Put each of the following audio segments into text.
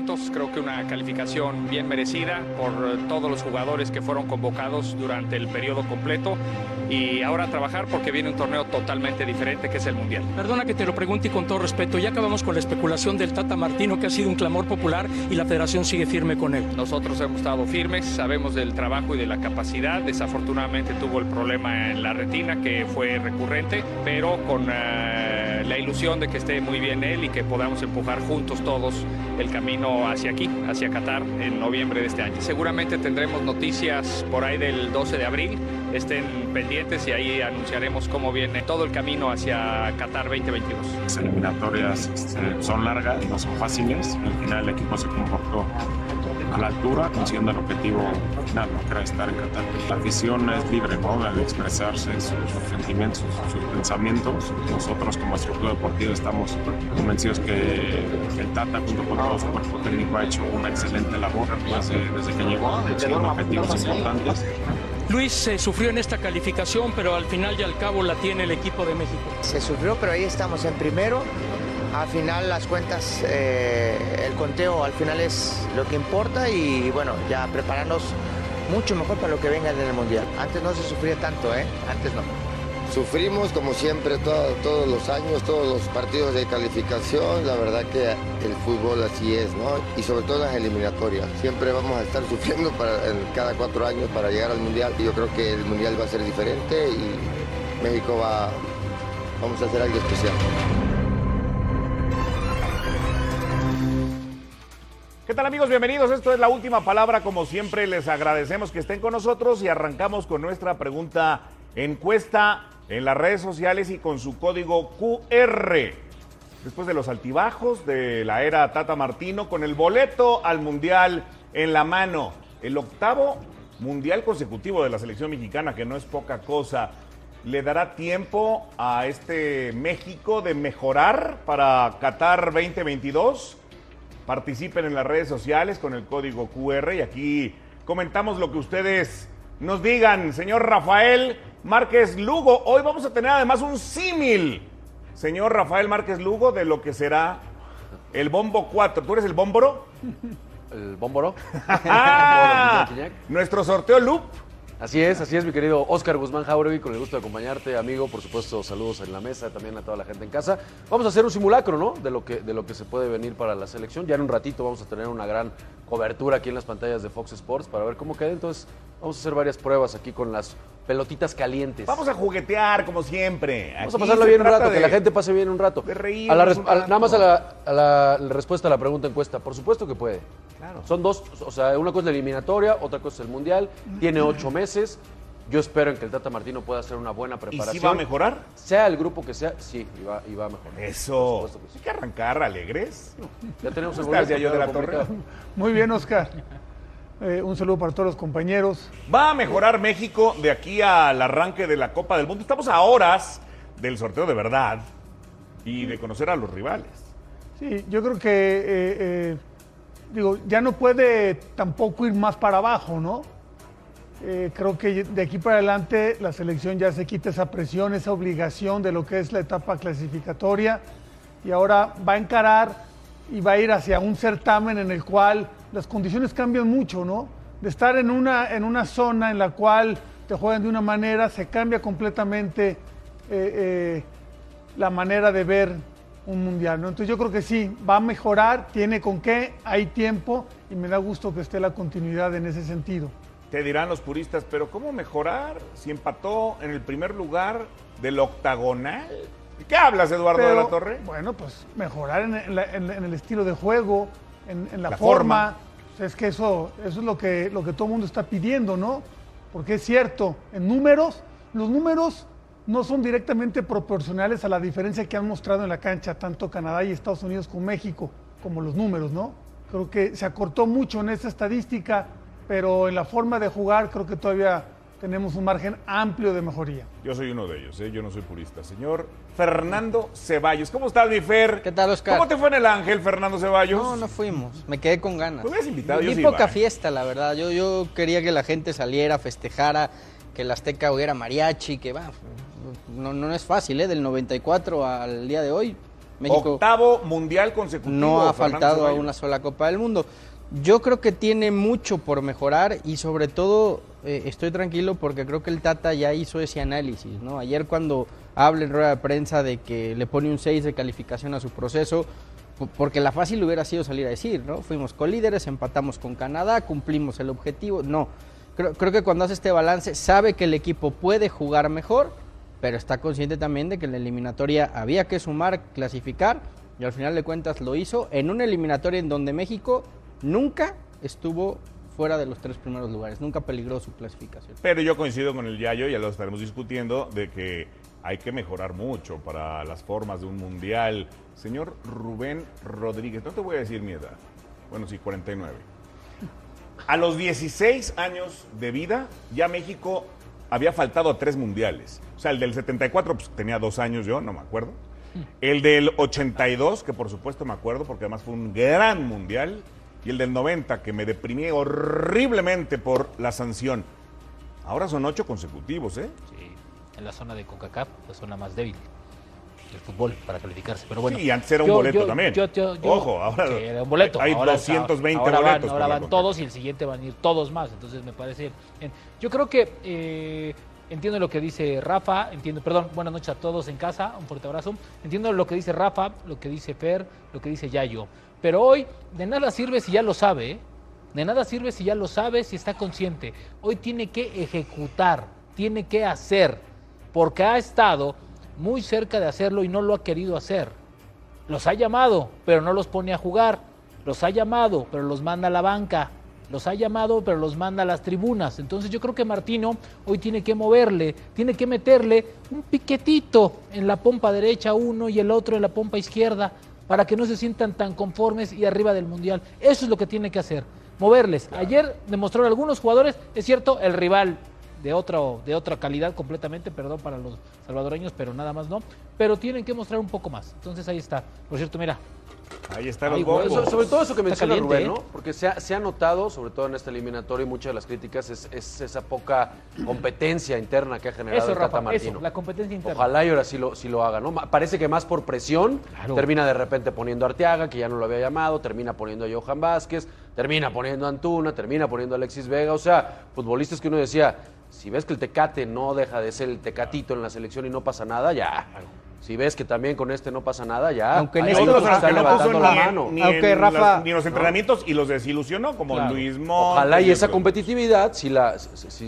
contentos, creo que una calificación bien merecida por todos los jugadores que fueron convocados durante el periodo completo y ahora trabajar porque viene un torneo totalmente diferente que es el Mundial. Perdona que te lo pregunte y con todo respeto, ya acabamos con la especulación del Tata Martino que ha sido un clamor popular y la federación sigue firme con él. Nosotros hemos estado firmes, sabemos del trabajo y de la capacidad, desafortunadamente tuvo el problema en la retina que fue recurrente, pero con uh, la ilusión de que esté muy bien él y que podamos empujar juntos todos el camino hacia aquí, hacia Qatar en noviembre de este año. Seguramente tendremos noticias por ahí del 12 de abril, estén pendientes y ahí anunciaremos cómo viene todo el camino hacia Qatar 2022. Las eliminatorias este, son largas, no son fáciles, al final el equipo se comportó a la altura, consiguiendo el objetivo final, no que era estar en Qatar. La afición es libre ¿no? al expresarse sus sentimientos, sus pensamientos. Nosotros como nuestro club deportivo estamos convencidos que, que el Tata junto con todo su cuerpo técnico ha hecho una excelente labor desde, desde que llegó, consiguiendo objetivos importantes. Luis se sufrió en esta calificación, pero al final y al cabo la tiene el equipo de México. Se sufrió, pero ahí estamos en primero. Al final las cuentas, eh, el conteo al final es lo que importa y bueno, ya prepararnos mucho mejor para lo que venga en el Mundial. Antes no se sufría tanto, ¿eh? Antes no. Sufrimos como siempre todo, todos los años, todos los partidos de calificación, la verdad que el fútbol así es, ¿no? Y sobre todo las eliminatorias. Siempre vamos a estar sufriendo para, cada cuatro años para llegar al Mundial. Yo creo que el Mundial va a ser diferente y México va, vamos a hacer algo especial. ¿Qué tal amigos? Bienvenidos. Esto es la última palabra. Como siempre, les agradecemos que estén con nosotros y arrancamos con nuestra pregunta encuesta en las redes sociales y con su código QR. Después de los altibajos de la era Tata Martino, con el boleto al Mundial en la mano, el octavo Mundial consecutivo de la selección mexicana, que no es poca cosa, ¿le dará tiempo a este México de mejorar para Qatar 2022? Participen en las redes sociales con el código QR y aquí comentamos lo que ustedes nos digan. Señor Rafael Márquez Lugo, hoy vamos a tener además un símil. Señor Rafael Márquez Lugo, de lo que será el Bombo 4. ¿Tú eres el Bómboro? ¿El Bómboro? Nuestro sorteo Loop. Así es, así es, mi querido Oscar Guzmán Jauregui, con el gusto de acompañarte, amigo. Por supuesto, saludos en la mesa, también a toda la gente en casa. Vamos a hacer un simulacro, ¿no? De lo que, de lo que se puede venir para la selección. Ya en un ratito vamos a tener una gran cobertura aquí en las pantallas de Fox Sports para ver cómo queda. Entonces, vamos a hacer varias pruebas aquí con las pelotitas calientes. Vamos a juguetear, como siempre. Vamos a pasarlo bien un rato, que la gente pase bien un rato. De reír. A la, a, nada más a la, a la respuesta a la pregunta encuesta. Por supuesto que puede. Claro. Son dos, o sea, una cosa es la eliminatoria, otra cosa es el mundial. Tiene ocho meses. Yo espero en que el Tata Martino pueda hacer una buena preparación. ¿Y si va a mejorar? Sea el grupo que sea, sí, y va, y va a mejorar. Eso. Que sí. Hay que arrancar alegres. Ya tenemos el boleto. yo de la torre. Muy bien, Oscar. Eh, un saludo para todos los compañeros. Va a mejorar México de aquí al arranque de la Copa del Mundo. Estamos a horas del sorteo de verdad y de conocer a los rivales. Sí, yo creo que, eh, eh, digo, ya no puede tampoco ir más para abajo, ¿no? Creo que de aquí para adelante la selección ya se quita esa presión, esa obligación de lo que es la etapa clasificatoria y ahora va a encarar y va a ir hacia un certamen en el cual las condiciones cambian mucho, ¿no? De estar en una, en una zona en la cual te juegan de una manera, se cambia completamente eh, eh, la manera de ver un mundial, ¿no? Entonces yo creo que sí, va a mejorar, tiene con qué, hay tiempo y me da gusto que esté la continuidad en ese sentido. Te dirán los puristas, pero ¿cómo mejorar si empató en el primer lugar del octagonal? ¿De qué hablas, Eduardo Pero, de la Torre? Bueno, pues mejorar en, en, la, en, en el estilo de juego, en, la, La forma. forma. O sea, es que eso, eso es lo que, lo que todo el mundo está pidiendo, ¿no? Porque es cierto, en números, los números no son directamente proporcionales a la diferencia que han mostrado en la cancha tanto Canadá y Estados Unidos con México, como los números, ¿no? Creo que se acortó mucho en esta estadística, pero en la forma de jugar creo que todavía tenemos un margen amplio de mejoría. Yo soy uno de ellos, ¿eh? yo no soy purista. Señor Fernando Ceballos, ¿cómo estás, mi Fer? ¿Qué tal, Oscar? ¿Cómo te fue en el Ángel, Fernando Ceballos? No, no fuimos. Me quedé con ganas. Me hubieras invitado, Vi yo sí poca iba, ¿eh? fiesta, la verdad. Yo, yo quería que la gente saliera, festejara, que el Azteca hubiera mariachi, que va. No, no es fácil, ¿eh? Del 94 al día de hoy. México Octavo mundial consecutivo. no ha Fernando faltado a una sola Copa del Mundo. Yo creo que tiene mucho por mejorar y sobre todo eh, estoy tranquilo porque creo que el Tata ya hizo ese análisis, ¿no? Ayer cuando habla en rueda de prensa de que le pone un 6 de calificación a su proceso, po- porque la fácil hubiera sido salir a decir, ¿no? Fuimos colíderes, empatamos con Canadá, cumplimos el objetivo. No, creo, creo que cuando hace este balance sabe que el equipo puede jugar mejor, pero está consciente también de que en la eliminatoria había que sumar, clasificar, y al final de cuentas lo hizo en una eliminatoria en donde México nunca estuvo fuera de los tres primeros lugares, nunca peligró su clasificación. Pero yo coincido con el Yayo, ya lo estaremos discutiendo, de que hay que mejorar mucho para las formas de un mundial. Señor Rubén Rodríguez, no te voy a decir mi edad. Bueno, sí, 49. A los 16 años de vida, ya México había faltado a tres mundiales. O sea, el del 74, pues tenía dos años yo, no me acuerdo. El del 82, que por supuesto me acuerdo, porque además fue un gran mundial. Y el del 90, que me deprimí horriblemente por la sanción. Ahora son ocho consecutivos, ¿eh? Sí, en la zona de CONCACAF, la zona más débil del fútbol para calificarse. Pero bueno, Sí, y antes era un yo- boleto yo- también. yo- Ojo, ahora sí, era un boleto. hay ahora- 220 ahora van- boletos ahora van CONCACAF. todos y el siguiente van a ir todos más. Entonces me parece bien. Yo creo que eh, entiendo lo que dice Rafa, entiendo, perdón, buenas noches a todos en casa, un fuerte abrazo. Entiendo lo que dice Rafa, lo que dice Fer, lo que dice Yayo. Pero hoy de nada sirve si ya lo sabe, ¿eh? De nada sirve si ya lo sabe, si está consciente. Hoy tiene que ejecutar, tiene que hacer, porque ha estado muy cerca de hacerlo y no lo ha querido hacer. Los ha llamado, pero no los pone a jugar. Los ha llamado, pero los manda a la banca. Los ha llamado, pero los manda a las tribunas. Entonces yo creo que Martino hoy tiene que moverle, tiene que meterle un piquetito en la pompa derecha uno y el otro en la pompa izquierda para que no se sientan tan conformes y arriba del Mundial. Eso es lo que tiene que hacer, moverles. Ayer demostraron algunos jugadores, es cierto, el rival de otra, de otra calidad completamente, perdón para los salvadoreños, pero nada más no. Pero tienen que mostrar un poco más. Entonces ahí está. Por cierto, mira, Ahí están Ay, los sobre todo eso que menciona caliente, Rubén, ¿eh? ¿no? Porque se ha, se ha notado, sobre todo en esta eliminatoria, y muchas de las críticas es, es esa poca competencia interna que ha generado eso, el Tata Rafa, Martino. eso, la competencia interna. Ojalá y ahora sí lo, sí lo haga, ¿no? Parece que más por presión, Claro. termina de repente poniendo a Arteaga, que ya no lo había llamado, termina poniendo a Johan Vázquez, termina poniendo a Antuna, termina poniendo a Alexis Vega, o sea, futbolistas que uno decía, si ves que el Tecate no deja de ser el Tecatito en la selección y no pasa nada, ya. Si ves que también con este no pasa nada, ya. Aunque en este- que están no puso levantando ni, la en- mano. ni Aunque en Rafa- las- ni en los entrenamientos y los desilusionó, como Claro. Luis Montes. Ojalá y esa competitividad sí, la,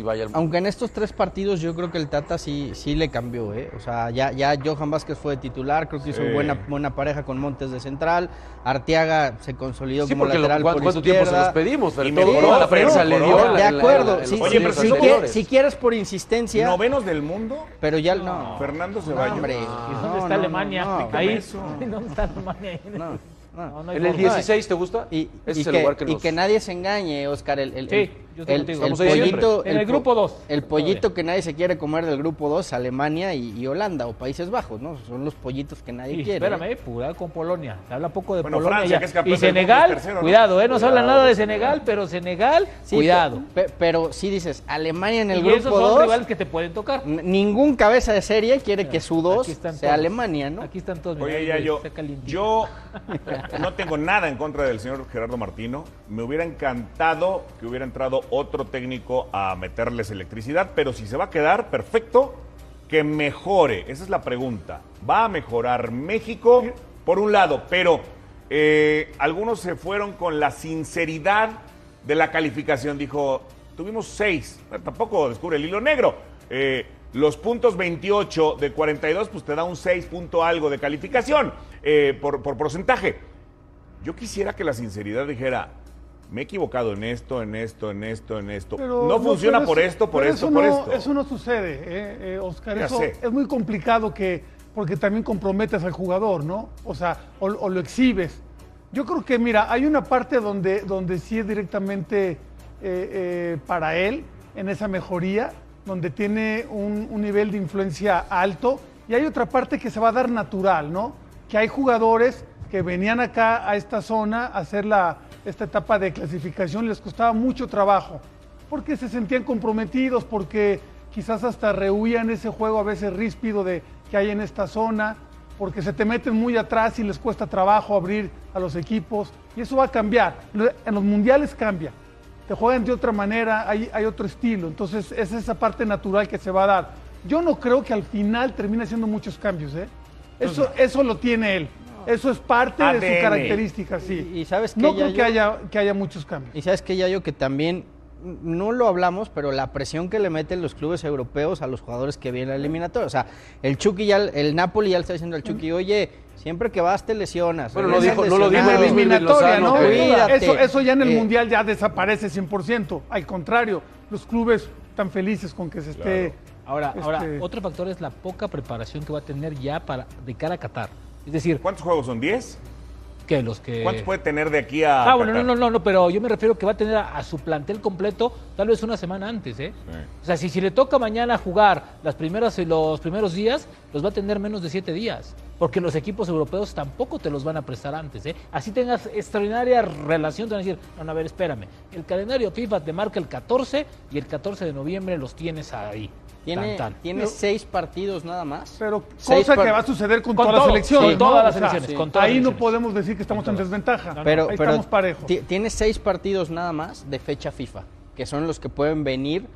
vaya al Aunque en estos tres partidos yo creo que el Tata sí, sí le cambió, ¿eh? O sea, ya, ya Johan Vázquez fue de titular, creo que hizo Sí. buena, buena pareja con Montes de central, Arteaga se consolidó Sí, como porque lo- lateral ¿cuánto, por cuánto tiempo se los izquierda. pedimos? Pero Y todo, la prensa le dio. De acuerdo, si, si si quieres por insistencia, Novenos del mundo, pero ya no. Fernando No, Ceballos. Hombre. ¿Y No, dónde está Alemania? Ahí. ¿Dónde está Alemania? No, no. No, no hay ¿En el forma. 16 te gusta? Y, Ese y es el que, lugar que y nos... que nadie se engañe, Oscar. El, el, Sí, el- yo estoy el- contigo. el pollito. En el po- grupo dos, El todavía. pollito que nadie se quiere comer del grupo 2, Alemania y, y Holanda o Países Bajos, ¿no? Son los pollitos que nadie Sí, quiere. espérame, eh, cuidado con Polonia. Se habla poco de Bueno, Polonia. Francia, que es campeón y Senegal, es tercero, ¿no? cuidado, ¿eh? No se habla nada de Senegal. Pero Senegal, Sí, cuidado. pe- pero sí dices, Alemania en el y grupo esos son 2, rivales que te pueden tocar. ningún cabeza de serie quiere que su 2 Aquí están sea todos. Alemania, ¿no? Aquí están todos. Oye, ya yo, yo no tengo nada en contra del señor Gerardo Martino. Me hubiera encantado que hubiera entrado otro técnico a meterles electricidad, pero si se va a quedar, perfecto, que mejore. Esa es la pregunta. ¿Va a mejorar México? Por un lado, pero eh, algunos se fueron con la sinceridad de la calificación. Dijo, tuvimos seis, tampoco descubre el hilo negro. Eh, los puntos 28 de 42, pues te da un 6 punto algo de calificación eh, por, por porcentaje. Yo quisiera que la sinceridad dijera, me he equivocado en esto, en esto, en esto, en esto. Pero no funciona por esto, por esto, por esto. Eso no sucede, eh, eh, Oscar. Ya Eso sé. es muy complicado que, porque también comprometes al jugador, ¿no? O sea, o, o lo exhibes. Yo creo que, mira, hay una parte donde, donde sí es directamente eh, eh, para él, en esa mejoría, donde tiene un, un nivel de influencia alto, y hay otra parte que se va a dar natural, ¿no? Que hay jugadores que venían acá a esta zona a hacer la, esta etapa de clasificación, les costaba mucho trabajo porque se sentían comprometidos, porque quizás hasta rehuían ese juego a veces ríspido de, que hay en esta zona. porque se te meten muy atrás y les cuesta trabajo abrir a los equipos y eso va a cambiar. En los mundiales cambia, te juegan de otra manera, hay, hay otro estilo, entonces es esa parte natural que se va a dar. Yo no creo que al final termine haciendo muchos cambios, ¿eh? Eso, eso lo tiene él. Eso es parte de su característica, sí. Y, y sabes que no creo que haya, que haya muchos cambios. Y sabes que Yayo que también no lo hablamos, pero la presión que le meten los clubes europeos a los jugadores que vienen al eliminatorio. O sea, el Chucky ya, el Napoli ya le está diciendo al Chucky, oye, siempre que vas te lesionas. Bueno, no dijo- no lo dijo lesionado". el mismo Irving eliminatoria, ¿no? Cuídate. Eso, eso ya en el Eh, Mundial ya desaparece 100%. Al contrario, los clubes están felices con que se esté... Ahora, ahora, Este- otro factor es la poca preparación que va a tener ya para de cara a Qatar. Es decir, ¿Cuántos juegos son? ¿10? que los que... ¿Cuántos puede tener de aquí a Ah, bueno, no, no, no, no, pero yo me refiero que va a tener a, a su plantel completo tal vez una semana antes, ¿eh? Sí. O sea, si, si le toca mañana jugar las primeras, los primeros días, los va a tener menos de siete días. Porque los equipos europeos tampoco te los van a prestar antes, ¿eh? Así tengas extraordinaria relación, te van a decir, no, no, a ver, espérame. El calendario FIFA te marca el 14 y el 14 de noviembre los tienes ahí. Tiene, Tan, tan. tiene seis partidos nada más. Pero Seis cosa que va a suceder con, Con todas las ¿no? todas las O sea, selecciones, con todas ahí las no podemos decir que estamos en desventaja. Pero, ahí pero estamos parejos. ti- tiene seis partidos nada más de fecha FIFA, que son los que pueden venir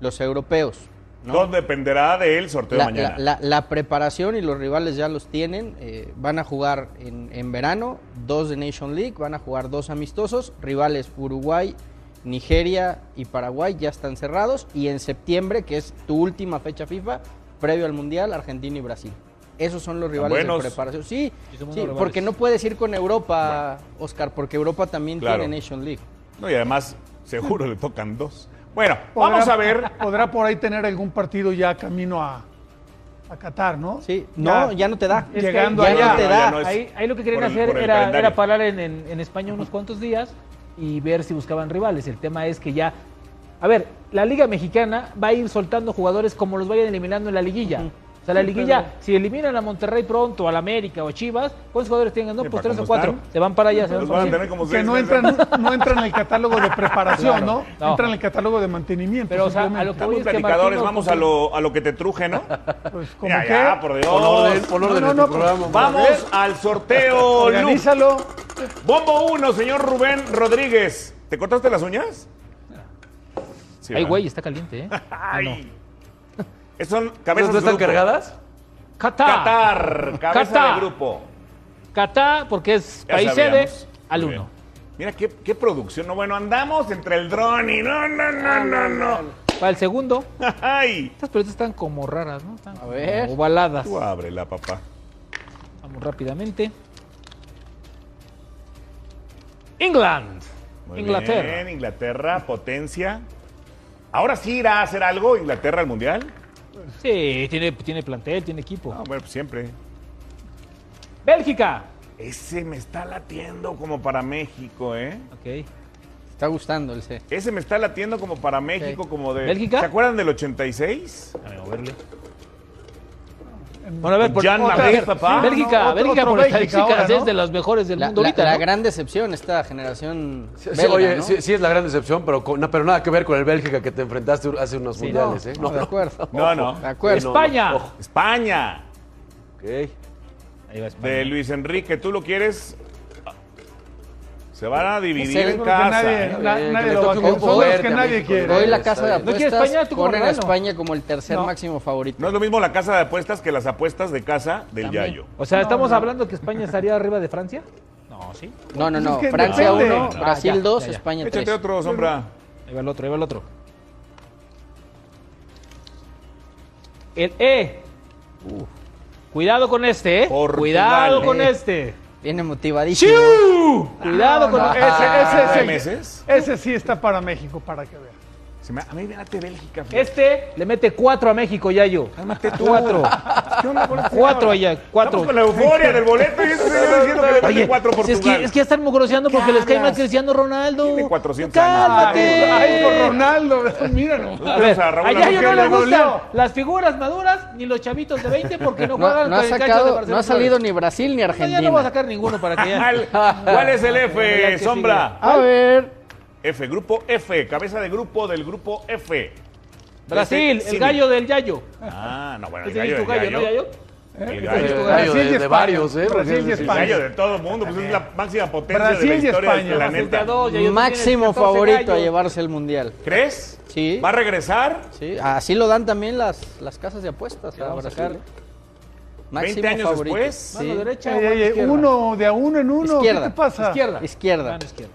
los europeos. ¿no? Todo dependerá del sorteo La, mañana. la- la- la preparación y los rivales ya los tienen. eh, van a jugar en, en verano dos de Nation League, van a jugar dos amistosos. Rivales Uruguay, Nigeria y Paraguay ya están cerrados. Y en septiembre, que es tu última fecha FIFA, previo al Mundial, Argentina y Brasil. Esos son los rivales buenos. de preparación. Sí, Sí, porque no puedes ir con Europa, Oscar, porque Europa también Claro. tiene Nation League. No, y además, seguro le tocan dos. Bueno, Podrá- vamos a ver. Podrá por ahí tener algún partido ya camino a, a Qatar, ¿no? Sí, no, ya no te da. Llegando ya allá. no te da. ya no es ahí, ahí lo que querían hacer el era, parar en, en- en España unos cuantos días y ver si buscaban rivales. El tema es que ya... A ver, la Liga Mexicana va a ir soltando jugadores como los vayan eliminando en la liguilla. Sea, la Sí, liguilla, pero- si eliminan a Monterrey pronto, a la América o a Chivas, ¿cuántos jugadores tienen? No, Sí, pues tres o cuatro. están. Se van para allá, se van van a tener como Que seis no entran, no entran en el catálogo de preparación, Claro. ¿no? No. Entran en el catálogo de mantenimiento. Pero, o sea, a lo que voy Estamos es que platicadores, Martino vamos a lo, a lo que te truje, ¿no? Pues, ¿cómo Ya, ya, por Dios. Pon orden, pon orden no, tu pues, programa. Vamos al sorteo. Organízalo. Bombo 1, señor Rubén Rodríguez. ¿Te cortaste las uñas? Sí, Ay, güey, está caliente, ¿eh? No. Ay. Son ¿No cabezas están grupo. cargadas? Qatar. Qatar, cabeza Qatar. de grupo. Qatar, porque es Ya país sede, sabíamos. al Muy bien. uno. Mira qué, qué producción. No, bueno, andamos entre el dron y no, no, no, no, no. Para el segundo, Ay. estas pelotas están como raras, ¿no? Están como ver. ovaladas. Tú ábrela, papá. Vamos rápidamente. England. Muy Inglaterra. bien, Inglaterra, potencia. Ahora sí irá a hacer algo Inglaterra al Mundial. Sí, tiene, tiene plantel, tiene equipo. No, bueno, pues siempre. Bélgica. Ese me está latiendo como para México, ¿eh? Ok. Está gustando el C. Ese me está latiendo como para México, como de... ¿Bélgica? ¿Se acuerdan del 86? Déjame moverle. Bueno, a ver, por, otra- papá. Bélgica, No, otro- Bélgica otro por Bélgica estadísticas ahora, ¿no? es de las mejores del La, mundo la- ahorita, la ¿no? gran decepción, esta generación Sí, belga, oye, ¿no? sí, sí es la gran decepción, pero, con- no, pero nada que ver con el Bélgica que te enfrentaste hace unos mundiales, ¿eh? No, de acuerdo. No, no. De acuerdo. España. Ojo. España, Ok. Ahí va España. de Luis Enrique. ¿Tú lo quieres? Se van a dividir Ese- en casa. nadie, nadie lo va a querer. Son los que nadie quiere. Hoy la casa de bien. ¿No apuestas España? Ponen a. España como el tercer No. máximo favorito. No es lo mismo la casa de apuestas que las apuestas de casa del También. Yayo. O sea, ¿estamos hablando que España estaría arriba de Francia? No, sí. No, no, Pues no. es que Francia depende. 1, Ah, Brasil ya, 2, ya, ya. España 3. Échate otro, sombra. Ahí va el otro, ahí va el otro. El E. Cuidado con este, ¿eh? Portugal. Cuidado con Eh. este. Viene motivadísimo. ¡Chiu! Cuidado No, con no, este. ese, ese, ¿Nueve ese, meses? ese sí está para México, para que vean. Se me- a mí fíjate Bélgica. fíjate. Este le mete cuatro a México, Yayo. Cálmate tú. Cuatro. ¿Qué onda con este Cuatro allá, cuatro. Estamos con la euforia del boleto y este señor diciendo que le mete Oye, cuatro si es, Portugal. que, es que ya están mugroseando porque les cae mal Cristiano Ronaldo. Tiene 400 ¡Cálmate! años. Ay, por Ronaldo, míralo. A ver, a Raúl a Yayo no le gustan las figuras maduras ni los chavitos de 20 porque no No, juegan no con ha el cancho de sacado, Marcelo no ha salido ni Brasil ni No, ya no voy a Argentina. sacar ninguno para que ya. ¿Cuál, es el F, Sombra? A ver. F, grupo F, cabeza de grupo del grupo F. Brasil, Este, el sí. gallo del Yayo. Ah, no, bueno, el gallo es del ¿no, Yayo. El Eh, gallo. gallo Brasil de- España. varios, ¿eh? Brasil y Porque- El España. gallo de todo el mundo, pues es la máxima potencia Brasil de la historia España. del planeta. Máximo tienen 14 favorito a llevarse el mundial. ¿Crees? Sí. ¿Va a regresar? Sí, así lo dan también las, las casas de apuestas. A Brasil, sacar. ¿eh? Máximo 20 años favorito. después. Sí. Mano derecha, mano ey, izquierda. uno, de a uno en uno. Izquierda. ¿Qué te pasa? Izquierda. Izquierda. Mano izquierda.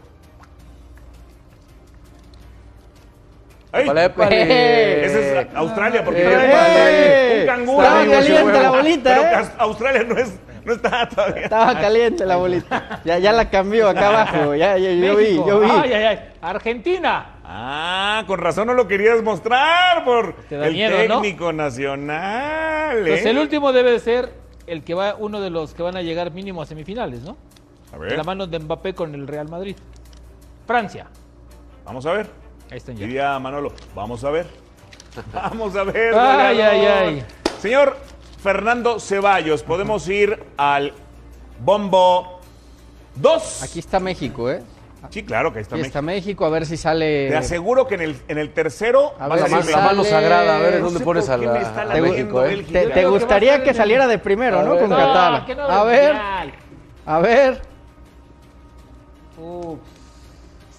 ¡Ay! Épale, épale. Ese es Australia, porque eh, un canguro. estaba caliente la bolita, Pero ¿eh? Aus- Australia no, es, no está todavía. Estaba caliente la bolita. Ya, ya la cambió acá abajo. Ya, ya- yo vi, yo vi. Ay, ay, ay. Argentina. Ah, con razón no lo querías mostrar por Te da el miedo, ¿no? técnico nacional. ¿eh? Pues el último debe de ser el que va, uno de los que van a llegar mínimo a semifinales, ¿no? A De ver, la mano de Mbappé con el Real Madrid. Francia. vamos a ver. Ahí están ya. Diría Manolo, vamos a ver. Vamos a ver. Ay, ay, ay. Señor Fernando Ceballos, podemos ir al bombo 2. Aquí está México, ¿eh? Sí, claro que ahí está Aquí México. está México, a ver si sale. Te aseguro que en el, en el tercero A vas ver a si decir La mano sagrada, a ver en dónde pones a, la, está a latiendo México, ¿eh? ¿Te, te que a gustaría que en- saliera de primero, A no? ver, Con no, Qatar. que no, a ver, mundial. a ver. Uf,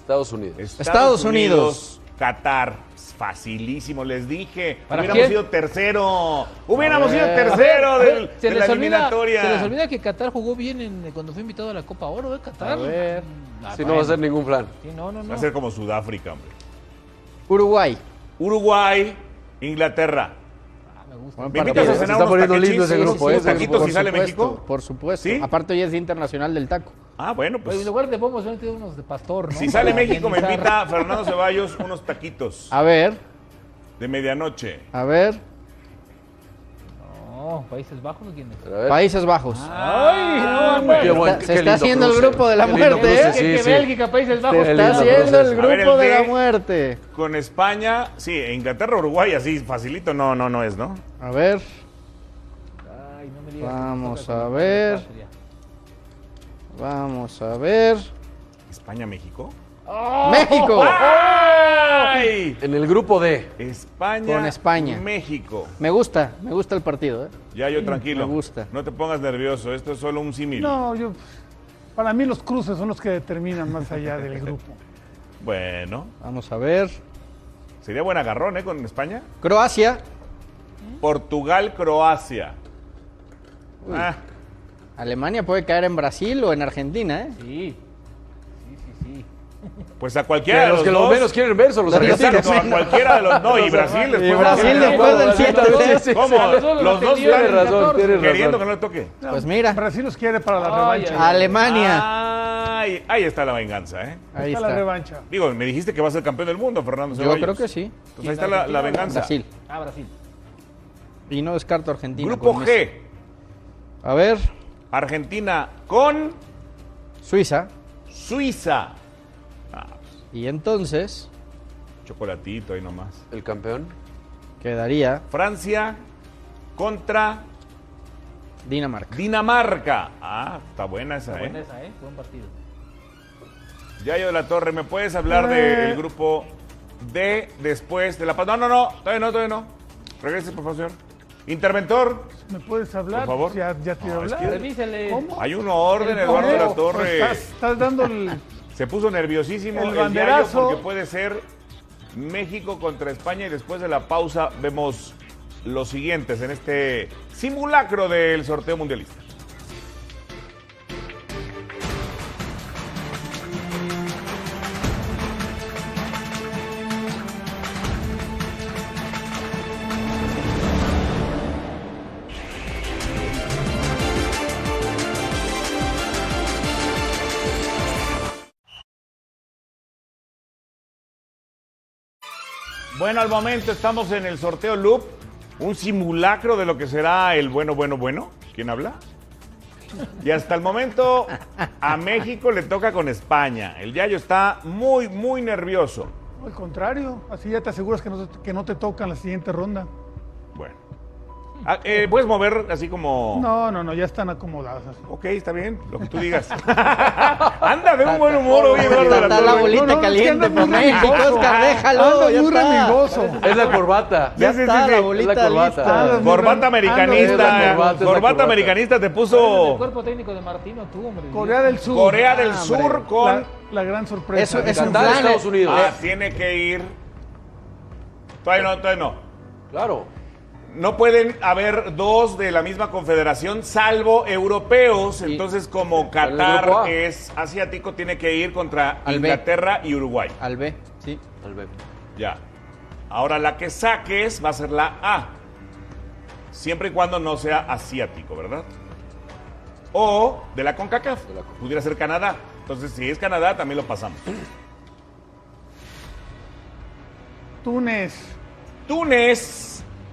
Estados Unidos. Estados Unidos. Qatar. Facilísimo, les dije. ¿Para Hubiéramos quién? sido tercero. Hubiéramos sido tercero del- se de les la olvida- eliminatoria. Se les olvida que Qatar jugó bien en- cuando fue invitado a la Copa Oro, ¿eh? Qatar. A ver. Ah, Si no va a ser ningún plan. Sí, no, no, no. Va a ser como Sudáfrica, hombre. Uruguay. Uruguay, Inglaterra. Ah, me gusta. Buen ¿Me partido. invitas a Se cenar está unos poniendo lindo ese Sí, grupo, sí, ¿eh? unos taquitos por si sale supuesto, México. Por supuesto. ¿Sí? Aparte hoy es Internacional del Taco. Ah, bueno, Pues en pues. lugar de a tener unos de pastor, ¿no? Si sale Para México, me invita Fernando Ceballos unos taquitos A ver, de medianoche. a ver. No, Países Bajos, ¿quién es? A. Países Bajos. Ay, no, hombre. Qué buen- Se qué está lindo haciendo el cruce. grupo de la Qué lindo muerte, cruce, ¿eh? sí, que sí. Bélgica, Países Bajos. Se está lindo haciendo el A ver, grupo el de la muerte. Con España, sí, Inglaterra, Uruguay, así facilito, no, no, no es, ¿no? A ver, Ay, no me digas que Vamos toca a con ver. Patria. Vamos a ver. España, México. México. ¡Ay! En el grupo D. España. Con España. México. Me gusta, me gusta el partido, ¿eh? Ya yo tranquilo. Me gusta. No te pongas nervioso, esto es solo un símil. No, yo. Para mí los cruces son los que determinan más allá del grupo. Bueno, Vamos a ver. sería buen agarrón, ¿eh? Con España. Croacia. Portugal, Croacia. Ah, Alemania puede caer en Brasil o en Argentina, ¿eh? Sí. Sí, sí, sí. pues a cualquiera de los los, que lo dos. menos quieren ver son los Los argentinos. A cualquiera de los. No, y Brasil después. Y Brasil después del Los dos, 7-3. sí, sí, ¿Cómo? los dos Los los dos tendieron Tienes en razón, 14. tienes Queriendo que no le toque. Pues mira, Brasil los quiere para la revancha. Alemania. Ay, ahí está la venganza, ¿eh? Ahí está, la revancha. Digo, me dijiste que va a ser campeón del mundo, Fernando Yo Ceballos. creo que sí. Entonces ahí está la, la venganza. Brasil. Ah, Brasil. Y no descarto Argentina. Grupo con G. A ver, Argentina con Suiza. Suiza. Ah, Y entonces chocolatito ahí nomás. El campeón. quedaría Francia contra Dinamarca. Dinamarca. Ah, está buena esa, Buena ¿eh? esa, ¿eh? Buen partido. Yayo de la Torre, ¿me puedes hablar Eh. del grupo D después de la paz? No, no, no, todavía no, todavía no. Regrese, por favor, señor. Interventor, ¿Me puedes hablar? Por favor. Ya, ya te iba a No, es hablar. que-. ¿Cómo? hay un orden, El Eduardo de la ¿Cómo? Torre. Estás, estás dando el. Se puso nerviosísimo El el, banderazo. porque puede ser México contra España y después de la pausa vemos los siguientes en este simulacro del sorteo mundialista. Bueno, al momento estamos en el sorteo Loop, un simulacro de lo que será el bueno, bueno, bueno. ¿Quién habla? Y hasta el momento a México le toca con España. El Yayo está muy, muy nervioso. Al contrario, así ya te aseguras que no, que no te toca en la siguiente ronda. Ah, eh, ¿Puedes mover así como...? No, no, no, ya están acomodadas. así. Ok, está bien, lo que tú digas. Anda de un buen humor hoy, Eduardo. Está la bolita No, no, caliente anda por muy México, remigoso. Oscar, déjalo, Anda ya muy está. remigoso. Es la corbata. Ya Sí, sí, está sí, la bolita Es la corbata. lista. Corbata americanista. Corbata, americanista te El puso cuerpo técnico de Martino, tú, hombre. Corea del Sur. Corea del Ah, Sur con... La, gran sorpresa. Es un plan. Estados Unidos. Ah, tiene que ir... Todavía no, todavía no. Claro. No pueden haber dos de la misma confederación, salvo europeos. Entonces, como Qatar es asiático, tiene que ir contra Al B. Inglaterra y Uruguay. Al B, sí. Al ver. Ya. Ahora la que saques va a ser la A. Siempre y cuando no sea asiático, ¿verdad? O de la CONCACAF. De la CONCACAF. Pudiera ser Canadá. Entonces, si es Canadá, también lo pasamos. Túnez. Túnez.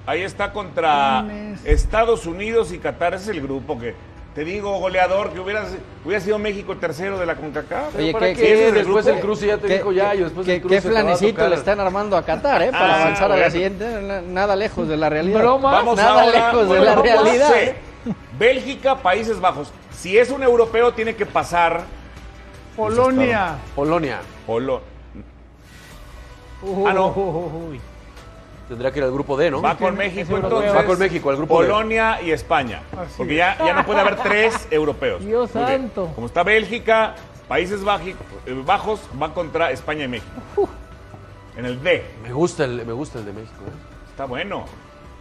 Ahí está contra. Estados Unidos y Qatar. Ese es el grupo que. Te digo, goleador, que hubiera, hubiera sido México tercero de la CONCACAF. Oye, ¿Para ¿qué- qué? qué es el después el cruce ya te ¿Qué, dijo ya, y después qué- el cruce qué tocar. le están armando a Qatar, ¿eh? Para Ah, avanzar a la siguiente. Na- Nada lejos de la realidad. Broma. Vamos Nada ahora lejos con de la realidad. ¿eh? Bélgica, Países Bajos. Si es un europeo, tiene que pasar Polonia. Polonia. Polo. Uy, Ah, no. uy. Tendría que ir al grupo D, ¿no? Va con México entonces. Va con México, al grupo D. Polonia y España. Así porque es. ya, ya no puede haber tres europeos. Dios Muy bien. santo. Como está Bélgica, Países Baji- eh, Bajos, va contra España y México. En el D. Me gusta el, me gusta el de México. ¿eh? Está bueno.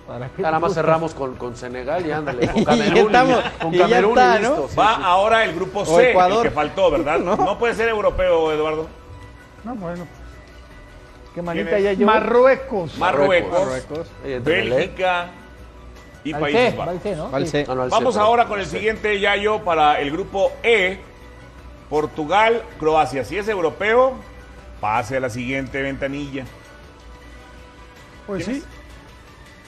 ¿Para qué Ya nada más cerramos con, con Senegal y ándale. Con Y ya Camerún. estamos, con y ya Camerún está, y ¿no? listo. sí, Va sí. ahora el grupo C, Ecuador. el que faltó, ¿verdad? ¿No? No, puede ser europeo, Eduardo. No, bueno. ¿Qué manita ¿Quién ya yo? Marruecos. Marruecos, Marruecos. Ahí entra el E. Bélgica y Países Bajos. Vamos ahora con el siguiente Yayo para el grupo E. Portugal, Croacia. Si es europeo, pase a la siguiente ventanilla. Pues ¿Quién sí.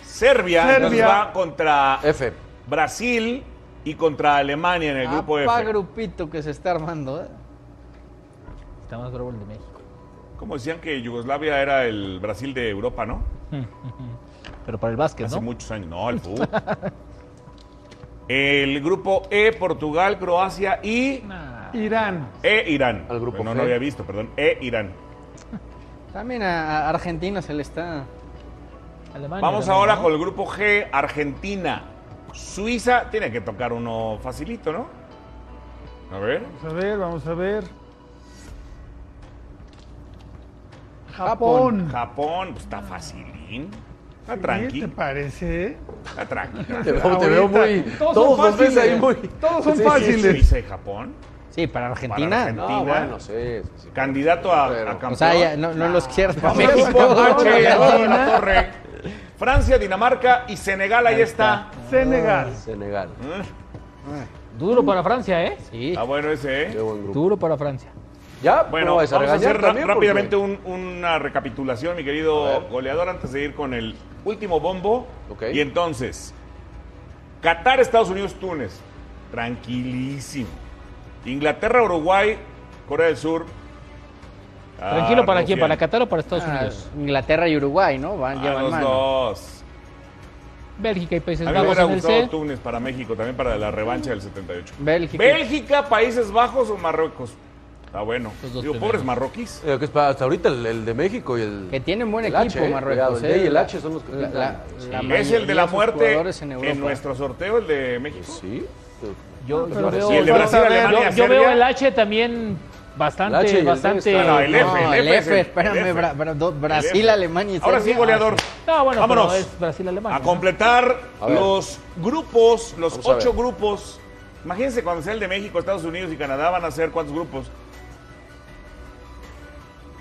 Serbia, Serbia. nos va contra F. Brasil y contra Alemania en el grupo Apa F. grupito que se está armando, ¿eh? Está más bravo el de México. Como decían que Yugoslavia era el Brasil de Europa, ¿no? Pero para el básquet, Hace ¿no? muchos años. No, el fútbol. el grupo E, Portugal, Croacia y Nah. Irán. E, Irán. Al grupo no, G. no había visto, perdón. E, Irán. También a a Argentina se le está. Alemania Vamos también, ahora ¿no? con el grupo G, Argentina. Suiza tiene que tocar uno facilito, ¿no? A ver. Vamos a ver, vamos a ver. Japón. Japón. Japón, pues está facilín. Está ¿Qué te tranquilo. parece? Está tranquilo. Te veo, te veo muy. todos Todos, son ves ahí fáciles. muy. Todos son Sí, sí, fáciles. Suiza y Japón. Sí, para Para Argentina. Argentina. No, bueno, sí. sí, sí. Candidato a, a campeón. o sea, ya, no, no los quieras para México. Argentina. Francia, Dinamarca y Senegal, ahí, está. Senegal. Senegal. Duro para Francia, ¿eh? Sí. Está bueno ese, Qué ¿eh? buen grupo. Duro para Francia. Ya, Bueno, vamos a hacer también, rápidamente porque- un- una recapitulación, mi querido A goleador, antes de ir con el último bombo. Ok. Y entonces, Qatar, Estados Unidos, Túnez. Tranquilísimo. Inglaterra, Uruguay, Corea del Sur. Tranquilo, Ah, ¿para quién? ¿Para Qatar o para Estados Ah, Unidos? Inglaterra y Uruguay, ¿no? Van, A llevan los mano. dos. Bélgica y Países A mí me Bajos hubiera gustado C. Túnez para México, también para la revancha del 78. Bélgica. Bélgica, Países Bajos o Marruecos. Está bueno. Los dos Digo, pobres marroquíes. Eh, que es para- hasta ahorita el, el de México y el. Que tienen buen el equipo, H, eh, Marruecos. el D y ¿eh? el H son los que La- la- Sí. la es el de la muerte jugadores en, nuestro sorteo, el de México. Sí. Yo, veo, el de Brasil, Alemania, yo veo el H también bastante, El H el bastante. No, el F, No, el el F es F, el- espérame, el F. Bra- Bra- do- El Brasil, F. Alemania y Ahora sí, goleador. No, bueno, Vámonos. es Brasil-Alemania. A ¿no? completar A ver. los grupos, los Vamos ocho grupos. Imagínense cuando sea el de México, Estados Unidos y Canadá van a ser cuántos grupos.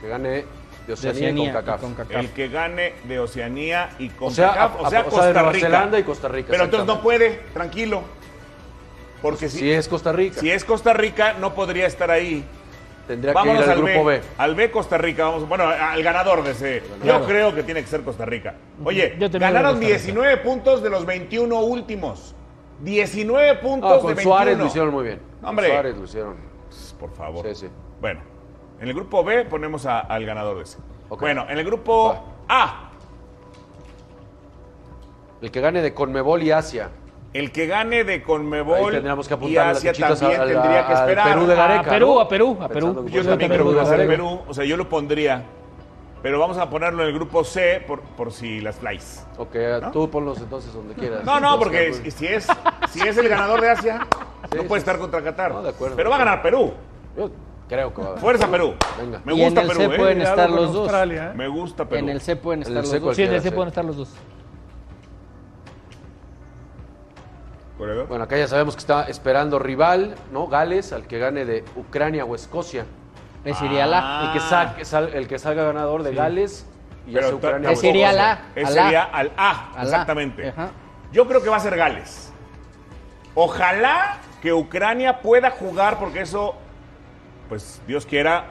Que gane de De Oceanía, Oceanía y CONCACAF. y CONCACAF. El que gane de Oceanía y O sea, CONCACAF, a- o sea, a- o sea, de Costa Nueva Rica. Zelanda y Costa Rica, Pero entonces no puede, tranquilo. Porque si, Si es Costa Rica, si es Costa Rica, no podría estar ahí. tendría que Vámonos ir al al grupo B. B. Al B Costa Rica, vamos. Bueno, al ganador de ese. Yo creo que tiene que ser Costa Rica. Oye, ganaron veo Costa Rica. 19 puntos de los 21 últimos. 19 puntos Ah, de con 21. Suárez lo hicieron muy bien. Con Hombre. Suárez lo hicieron. Por favor. Sí, sí. Bueno, en el grupo B ponemos a- al ganador de ese. Bueno, en el grupo A. El que gane de Conmebol y Asia. El que gane de Conmebol tendríamos que y Asia también a- a- tendría que esperar. Perú de Gareca. A Perú, ¿no? a Perú, a Perú. Yo también creo que va a ser. Perú, o sea, yo lo pondría. Pero vamos a ponerlo en el grupo C por, por si las flies. Ok, ¿No? tú ponlos entonces donde quieras. No, no, porque pues, si es, si es el ganador de Asia, Sí, no puede sí. estar contra Qatar. No, de acuerdo, Pero va a ganar Perú. Yo creo que va a haber. Fuerza Perú. Venga. Me Y en gusta el Perú, C ¿eh? pueden estar los dos. Australia, ¿eh? Me gusta Perú. En el C pueden En estar los dos. Sí, en el C pueden estar los dos. Bueno, acá ya sabemos que está esperando rival, ¿no? Gales, al que gane de Ucrania o Escocia. La. Ah. El, que sa- sal- el que salga ganador de Gales y ya sea Ucrania o Ese iría tampoco, al A, A. sería al A, Al A. exactamente. Ajá. Yo creo que va a ser Gales. Ojalá que Ucrania pueda jugar porque eso, pues Dios quiera,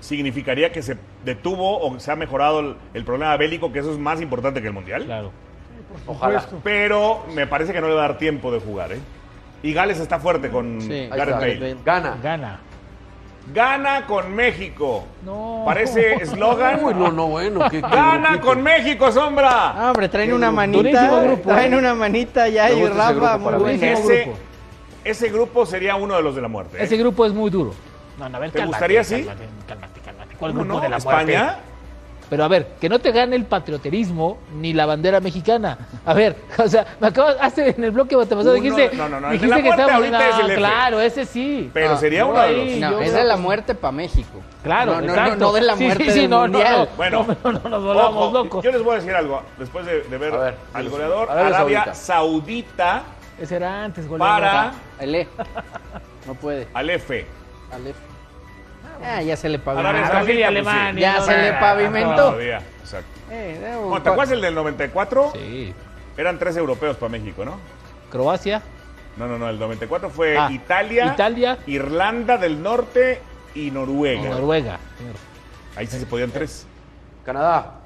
significaría que se detuvo o se ha mejorado el, el problema bélico, que eso es más importante que el Mundial. Claro. Ojalá. Pero me parece que no le va a dar tiempo de jugar, ¿eh? Y Gales está fuerte con Sí. Gareth. Bale. Gana. Gana. Gana con México. No. Parece eslogan. Uy, no, no, bueno. qué- qué Gana grupito. con México, sombra. Ah, hombre, traen una manita. grupo, traen ¿eh? una manita ya y gusta ese grupo Rafa, muy bueno. Ese, grupo. ese grupo sería uno de los de la muerte. ¿eh? Ese grupo es muy duro. No, no, a ver, ¿Te cálmate, gustaría así? Cálmate, cálmate, cálmate. ¿Cuál ¿Cómo grupo no? de la ¿España? muerte? Pero a ver, que no te gane el patrioterismo ni la bandera mexicana. A ver, o sea, me acabas, hace en el bloque te pasó, Uno- dijiste, no, no, no, dijiste que estábamos ahorita es el claro, ese sí. Pero Ah, sería uno de los. No, yo es de la muerte para México. Claro, no, no, exacto. no, no de la muerte sí, sí, del no, no, mundial. no. Bueno, no, no, no nos volvamos locos. Yo les voy a decir algo. Después de, de ver, A ver, al goleador, Arabia Arabia Saudita Ese era antes, goleador. para El E. No puede. al F. Al F. Ah, ya se le Arabia pavimentó. Brasil y Saudita, pues, Alemania. Ya se le no, pavimentó. Todavía, exacto. Eh, ¿Te acuerdas el del 94? Sí. Eran tres europeos para México, ¿no? Croacia. No, no, no. El 94 fue Ah, Italia, Italia. Irlanda del Norte y Noruega. Noruega. Ahí sí se podían tres. Canadá.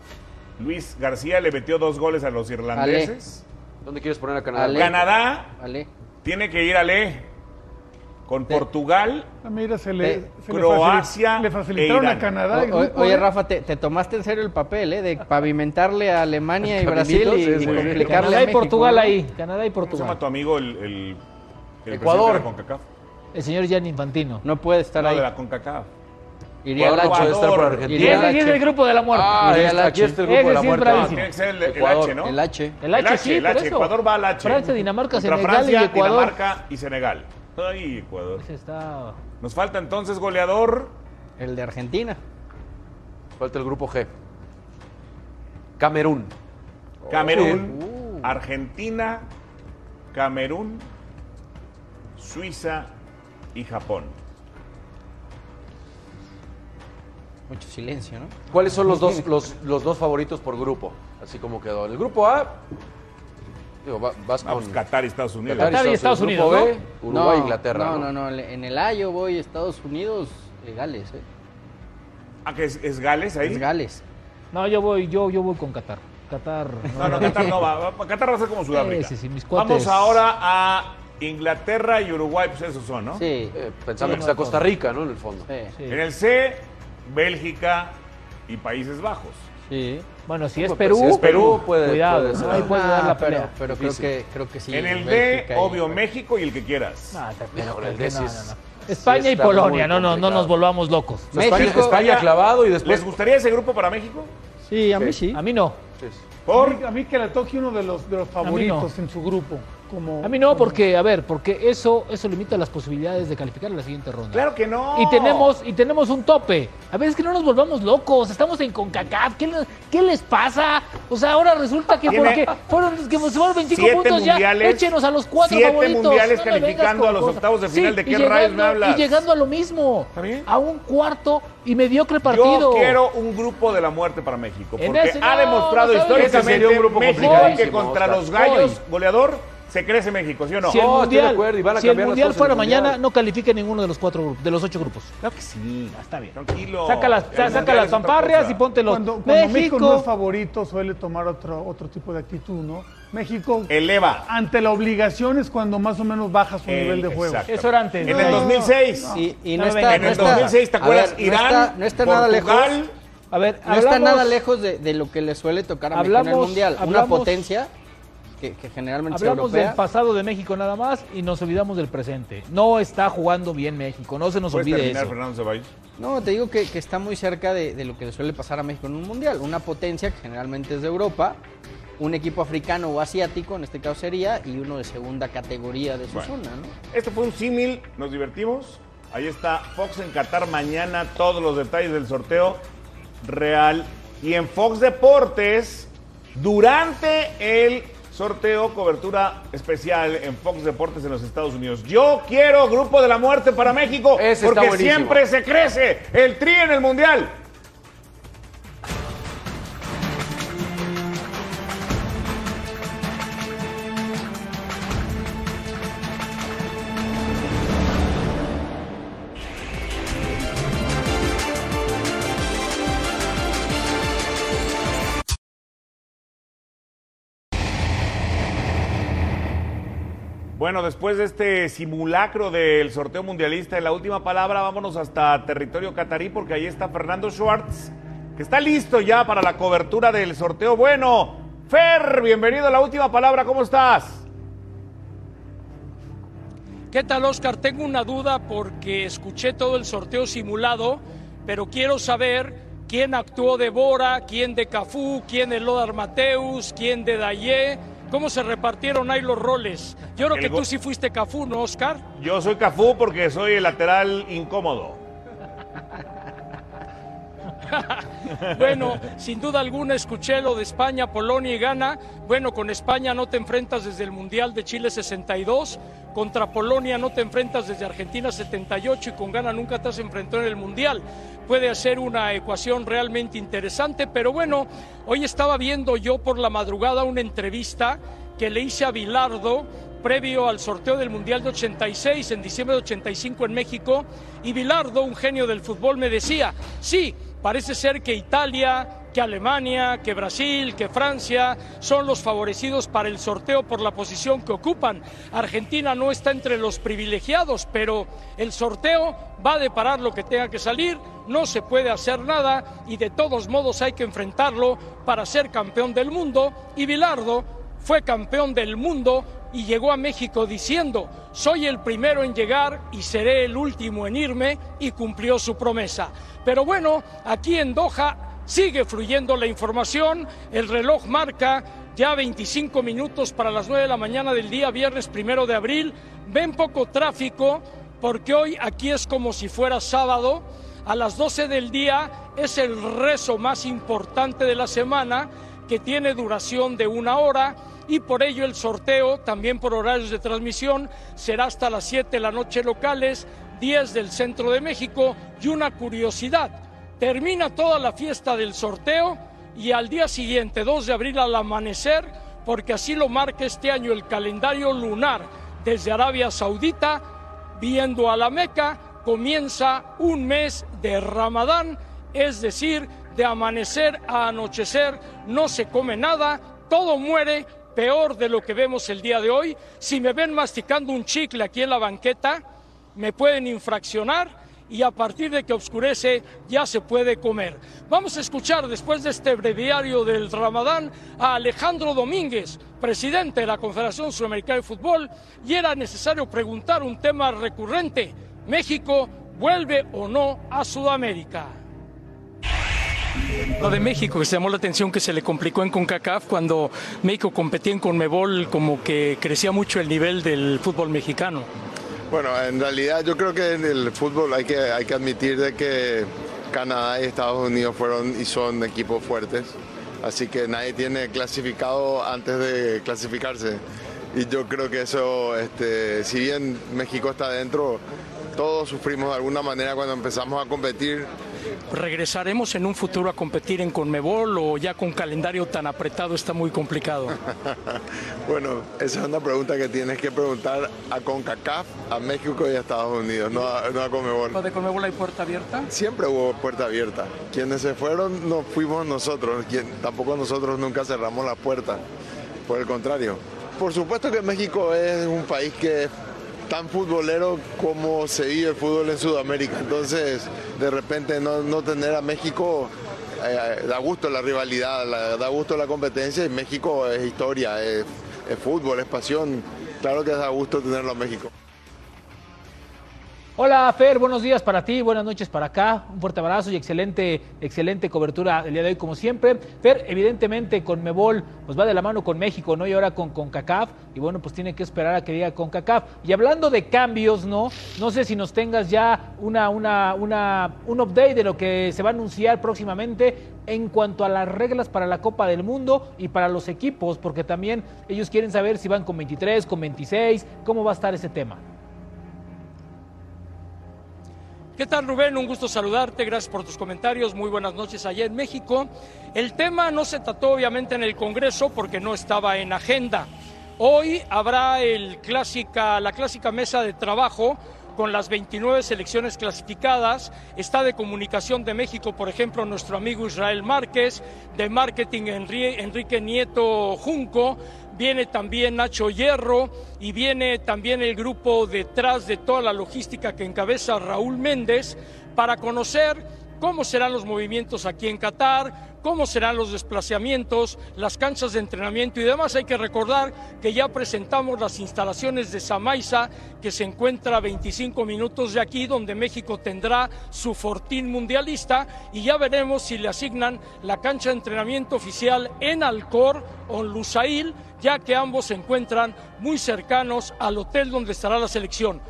Luis García le metió dos goles a los irlandeses. ¿Dónde quieres poner a Canadá? Ale. Canadá Ale. tiene que ir a Con Portugal. Ah, mira, se le, Eh, se Croacia le facilitaron e a. Canadá. el O- o- grupo, oye, ¿eh? Rafa, te, te tomaste en serio el papel, ¿eh? De pavimentarle a Alemania y Brasil y, sí, y sí. complicarle Canadá a y. Portugal ¿no? ahí. Canadá y ¿Cómo se llama Portugal. tu amigo el, el, el Ecuador. presidente de la CONCACAF? El señor Gianni Infantino. No puede estar No, ahí. de la CONCACAF. Iría al Ecuador H. puede estar por Argentina. Iría al ese es H. el grupo de la muerte. Ah, Iría aquí al está, H. aquí está el grupo Ese de la sí es muerte. Tiene que ser el, el Ecuador. H, ¿no? El H. El H, sí, el H. eso. Ecuador va al H. Francia, Dinamarca, Contra Senegal Francia, y Ecuador. Dinamarca y Senegal. Ay, Ecuador. Ese está... Nos falta entonces goleador. El de Argentina. Falta el grupo G. Camerún. Camerún, Uh. Argentina, Camerún, Suiza y Japón. Mucho silencio, ¿no? ¿Cuáles son los dos, los, los dos favoritos por grupo? Así como quedó. El grupo A, digo, va- vas con Vamos, Qatar y Estados Unidos. Qatar y Estados Unidos, B, Uruguay, no, Inglaterra. No, ¿no? no, no. En el A yo voy Estados Unidos, eh, Gales, ¿eh? Ah, que es, es Gales ahí. Es Gales. No, yo voy, yo, yo voy con Qatar. Qatar. No, no, Qatar no va. va- Qatar va a ser como Sudáfrica. Sí, sí, sí, mis cuates. Vamos ahora a Inglaterra y Uruguay, pues esos son, ¿no? Sí. Eh, pensando Sí, que está Costa Rica, ¿no? En el fondo. Sí. Sí. En el C, Bélgica y Países Bajos. sí. Bueno, si es Pues, Perú, si es Perú, puede- cuidado. puede ser. ahí puede dar la Ah, pero, pelea. pero creo que creo que sí. en el D, y- obvio, México y el que quieras. No, pero- el D no, sí no, es- no. España sí y Polonia, no, no, no nos volvamos locos. O sea, España, México- España clavado y después. ¿Les gustaría ese grupo para México? Sí, a mí sí. A mí no. Sí, sí. A ¿Por? mí, a mí que le toque uno de los, de los favoritos en su grupo. Como, A mí no, como- porque, a ver, porque eso, eso limita las posibilidades de calificar a la siguiente ronda. Claro que no. Y tenemos, y tenemos un tope. A ver, es que no nos volvamos locos. Estamos en CONCACAF. ¿Qué, qué les pasa? O sea, ahora resulta que porque fueron, que se fueron 25 siete puntos ya, mundiales, échenos a los cuatro siete favoritos. mundiales No calificando con a los cosas. octavos de final. ¿De y qué rayos me llegando- hablas? Y llegando a lo mismo. ¿Está bien? A un cuarto y mediocre partido. Yo quiero un grupo de la muerte para México. Porque ese ha no, demostrado no históricamente un grupo México que contra Oscar. los gallos, goleador, se crece México, ¿sí o no? Si el No, estoy de mundial, acuerdo, y van a si el mundial fuera mañana, Mundial. no califica ninguno de los cuatro grupos, de los ocho grupos. Claro que sí. Está bien. Tranquilo. Saca las, saca las fanfarrias y ponte los. Cuando, cuando México. México. no es favorito, suele tomar otro, otro tipo de actitud, ¿no? México, Eleva. ante la obligación es cuando más o menos baja su El- nivel de juego. exacto. Eso era antes. En el No. 2006. Y, y no, No, está, En no el está- 2006, ¿te acuerdas? ver, no Irán, está- no está nada lejos. A ver, No está nada lejos de, de lo que le suele tocar a México en el hablamos- Mundial. Una hablamos- potencia que, que generalmente Hablamos europea. del pasado de México nada más y nos olvidamos del presente. No está jugando bien México, no se nos ¿Puedes olvide terminar, eso. Fernando Ceballos? No, te digo que, que está muy cerca de, de lo que le suele pasar a México en un mundial. Una potencia que generalmente es de Europa, un equipo africano o asiático, en este caso sería, y uno de segunda categoría de su Bueno. zona, ¿no? Este fue un símil, nos divertimos. Ahí está Fox en Qatar mañana, todos los detalles del sorteo real. Y en Fox Deportes, durante el sorteo, cobertura especial en Fox Deportes en los Estados Unidos. Yo quiero Grupo de la Muerte para México, Ese porque siempre se crece el tri en el Mundial. Bueno, después de este simulacro del sorteo mundialista en la última palabra, vámonos hasta territorio catarí porque ahí está Fernando Schwartz, que está listo ya para la cobertura del sorteo. Bueno, Fer, bienvenido a la última palabra, ¿cómo estás? ¿Qué tal, Oscar? Tengo una duda porque escuché todo el sorteo simulado, pero quiero saber quién actuó de Bora, quién de Cafú, quién de Lodar Mateus, quién de Dayé, cómo se repartieron ahí los roles. Yo creo El que tú sí fuiste Cafú, ¿no, Oscar? Yo soy Cafú porque soy el lateral incómodo. Bueno, sin duda alguna escuché lo de España, Polonia y Ghana. Bueno, con España no te enfrentas desde el Mundial de Chile 62, contra Polonia no te enfrentas desde Argentina 78 y con Ghana nunca te has enfrentado en el Mundial. Puede ser una ecuación realmente interesante, pero bueno, hoy estaba viendo yo por la madrugada una entrevista que le hice a Bilardo previo al sorteo del Mundial de 86, en diciembre de 85 en México, y Bilardo, un genio del fútbol, me decía, sí, parece ser que Italia, que Alemania, que Brasil, que Francia son los favorecidos para el sorteo por la posición que ocupan. Argentina no está entre los privilegiados, pero el sorteo va a deparar lo que tenga que salir, no se puede hacer nada y de todos modos hay que enfrentarlo para ser campeón del mundo y Bilardo fue campeón del mundo y llegó a México diciendo, soy el primero en llegar y seré el último en irme y cumplió su promesa. Pero bueno, aquí en Doha sigue fluyendo la información, el reloj marca ya 25 minutos para las 9 de la mañana del día viernes primero de abril, ven poco tráfico porque hoy aquí es como si fuera sábado, a las 12 del día es el rezo más importante de la semana que tiene duración de una hora. Y por ello el sorteo, también por horarios de transmisión, será hasta las 7 de la noche locales, 10 del centro de México y una curiosidad, termina toda la fiesta del sorteo y al día siguiente, 2 de abril al amanecer, porque así lo marca este año el calendario lunar desde Arabia Saudita, viendo a la Meca, comienza un mes de Ramadán, es decir, de amanecer a anochecer, no se come nada, todo muere, peor de lo que vemos el día de hoy. Si me ven masticando un chicle aquí en la banqueta, me pueden infraccionar y a partir de que oscurece ya se puede comer. Vamos a escuchar después de este breviario del Ramadán a Alejandro Domínguez, presidente de la Confederación Sudamericana de Fútbol, y era necesario preguntar un tema recurrente. ¿México vuelve o no a Sudamérica? Lo de México, que se llamó la atención que se le complicó en CONCACAF cuando México competía en CONMEBOL, como que crecía mucho el nivel del fútbol mexicano. Bueno, en realidad yo creo que en el fútbol hay que, hay que admitir de que Canadá y Estados Unidos fueron y son equipos fuertes, así que nadie tiene clasificado antes de clasificarse. Y yo creo que eso, este, si bien México está dentro, todos sufrimos de alguna manera cuando empezamos a competir. ¿Regresaremos en un futuro a competir en CONMEBOL o ya con calendario tan apretado está muy complicado? bueno, esa es una pregunta que tienes que preguntar a CONCACAF, a México y a Estados Unidos, no a, no a CONMEBOL. ¿Lo de CONMEBOL hay puerta abierta? Siempre hubo puerta abierta. Quienes se fueron no fuimos nosotros, quien, tampoco nosotros nunca cerramos la puerta. Por el contrario. Por supuesto que México es un país que tan futbolero como se vive el fútbol en Sudamérica. Entonces, de repente no, tener a México eh, da gusto la rivalidad, da gusto la competencia y México es historia, es, es fútbol, es pasión. Claro que da gusto tenerlo a México. Hola Fer, buenos días para ti, buenas noches para acá, un fuerte abrazo y excelente, excelente cobertura el día de hoy como siempre. Fer, evidentemente con Mebol pues va de la mano con México, ¿no? Y ahora con CONCACAF y bueno, pues tiene que esperar a que diga CONCACAF. Y hablando de cambios, ¿no? No sé si nos tengas ya una, una, una, un update de lo que se va a anunciar próximamente en cuanto a las reglas para la Copa del Mundo y para los equipos, porque también ellos quieren saber si van con 23, con 26, cómo va a estar ese tema. ¿Qué tal Rubén? Un gusto saludarte, gracias por tus comentarios, muy buenas noches allá en México. El tema no se trató obviamente en el Congreso porque no estaba en agenda. Hoy habrá la clásica mesa de trabajo con las 29 selecciones clasificadas. Está de comunicación de México, por ejemplo, nuestro amigo Israel Márquez, de marketing Enri- Enrique Nieto Junco, viene también Nacho Hierro y viene también el grupo detrás de toda la logística que encabeza Raúl Méndez para conocer cómo serán los movimientos aquí en Qatar, cómo serán los desplazamientos, las canchas de entrenamiento y demás. Hay que recordar que ya presentamos las instalaciones de Samaiza, que se encuentra a 25 minutos de aquí, donde México tendrá su fortín mundialista, y ya veremos si le asignan la cancha de entrenamiento oficial en Alcor o en Lusail, ya que ambos se encuentran muy cercanos al hotel donde estará la selección.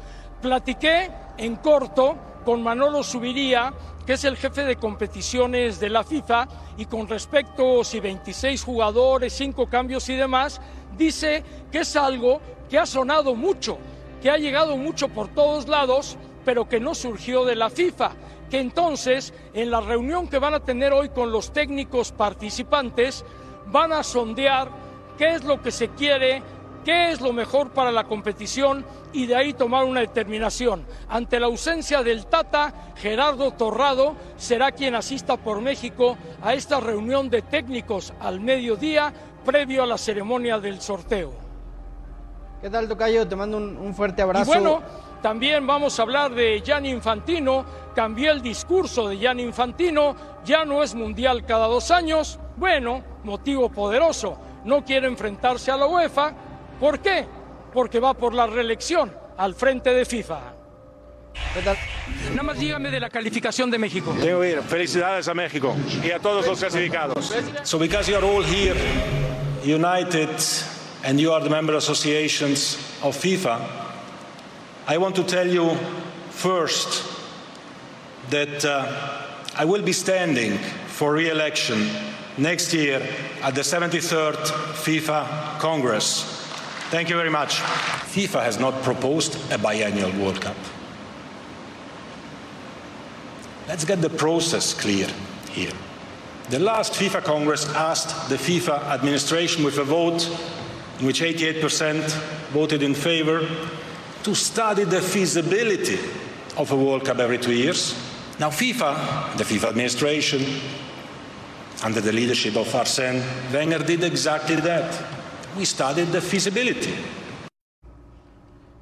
Platiqué en corto con Manolo Subiría, que es el jefe de competiciones de la FIFA, y con respecto si 26 jugadores, 5 cambios y demás, dice que es algo que ha sonado mucho, que ha llegado mucho por todos lados, pero que no surgió de la FIFA. Que entonces, en la reunión que van a tener hoy con los técnicos participantes, van a sondear qué es lo que se quiere, qué es lo mejor para la competición y de ahí tomar una determinación. Ante la ausencia del Tata, Gerardo Torrado será quien asista por México a esta reunión de técnicos al mediodía previo a la ceremonia del sorteo. ¿Qué tal, Tocayo? Te mando un, un fuerte abrazo. Y bueno, también vamos a hablar de Gianni Infantino. Cambió el discurso de Gianni Infantino. Ya no es mundial cada dos años. Bueno, motivo poderoso. No quiere enfrentarse a la UEFA. ¿Por qué? Porque va por la reelección al frente de FIFA. Nada más dígame de la calificación de México. Tengo que ir. Felicidades a México y a todos los clasificados. So because you are all here united and you are the member associations of FIFA, I want to tell you first that uh, I will be standing for re-election next year at the 73rd FIFA Congress. Thank you very much. FIFA has not proposed a biennial World Cup. Let's get the process clear here. The last FIFA Congress asked the FIFA administration with a vote in which 88% voted in favor to study the feasibility of a World Cup every two years. Now, FIFA, the FIFA administration, under the leadership of Arsene Wenger, did exactly that. We studied the feasibility.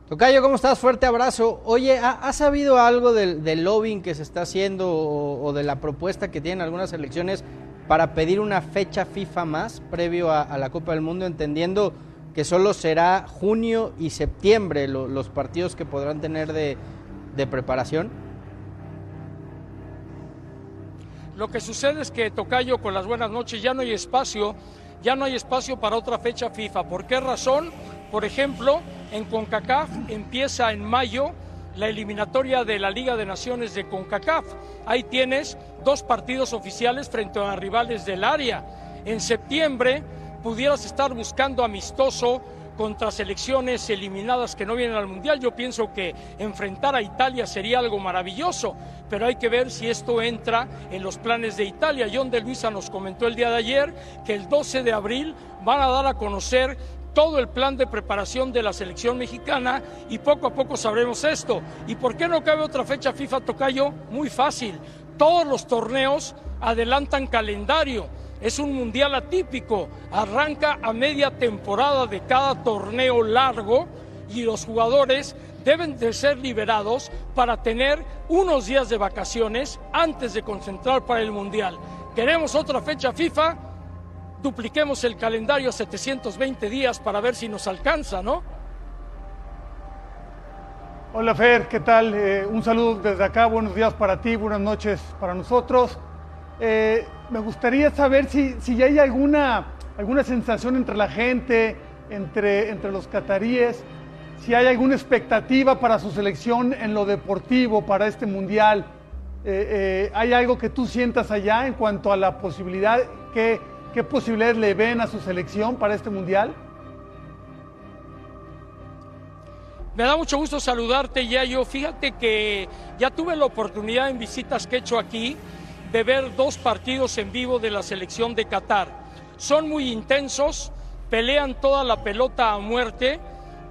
Tocayo, ¿cómo estás? Fuerte abrazo. Oye, ¿ha- ¿has sabido algo del, del lobbying que se está haciendo o, o de la propuesta que tienen algunas elecciones para pedir una fecha FIFA más previo a, a la Copa del Mundo, entendiendo que solo será junio y septiembre lo- los partidos que podrán tener de, de preparación? Lo que sucede es que Tocayo, con las buenas noches, ya no hay espacio, ya no hay espacio para otra fecha FIFA. ¿Por qué razón? Por ejemplo, en CONCACAF empieza en mayo la eliminatoria de la Liga de Naciones de CONCACAF. Ahí tienes dos partidos oficiales frente a rivales del área. En septiembre pudieras estar buscando amistoso contra selecciones eliminadas que no vienen al Mundial. Yo pienso que enfrentar a Italia sería algo maravilloso, pero hay que ver si esto entra en los planes de Italia. John de Luisa nos comentó el día de ayer que el 12 de abril van a dar a conocer todo el plan de preparación de la selección mexicana y poco a poco sabremos esto. ¿Y por qué no cabe otra fecha FIFA Tocayo? Muy fácil. Todos los torneos adelantan calendario. Es un mundial atípico. Arranca a media temporada de cada torneo largo y los jugadores deben de ser liberados para tener unos días de vacaciones antes de concentrar para el mundial. Queremos otra fecha FIFA, dupliquemos el calendario 720 días para ver si nos alcanza, ¿no? Hola Fer, ¿qué tal? Eh, un saludo desde acá, buenos días para ti, buenas noches para nosotros. Eh, me gustaría saber si, si ya hay alguna, alguna sensación entre la gente, entre, entre los cataríes, si hay alguna expectativa para su selección en lo deportivo, para este mundial. Eh, ¿Hay algo que tú sientas allá en cuanto a la posibilidad, qué, qué posibilidades le ven a su selección para este mundial? Me da mucho gusto saludarte, ya yo. Fíjate que ya tuve la oportunidad en visitas que he hecho aquí de ver dos partidos en vivo de la selección de Qatar. Son muy intensos, pelean toda la pelota a muerte,